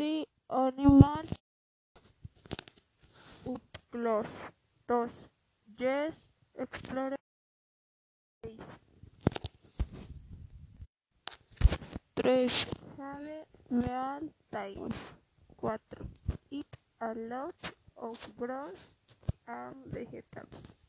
Sea animal close. Yes, explore tres, Have real times. 4. Eat a lot of grass and vegetables.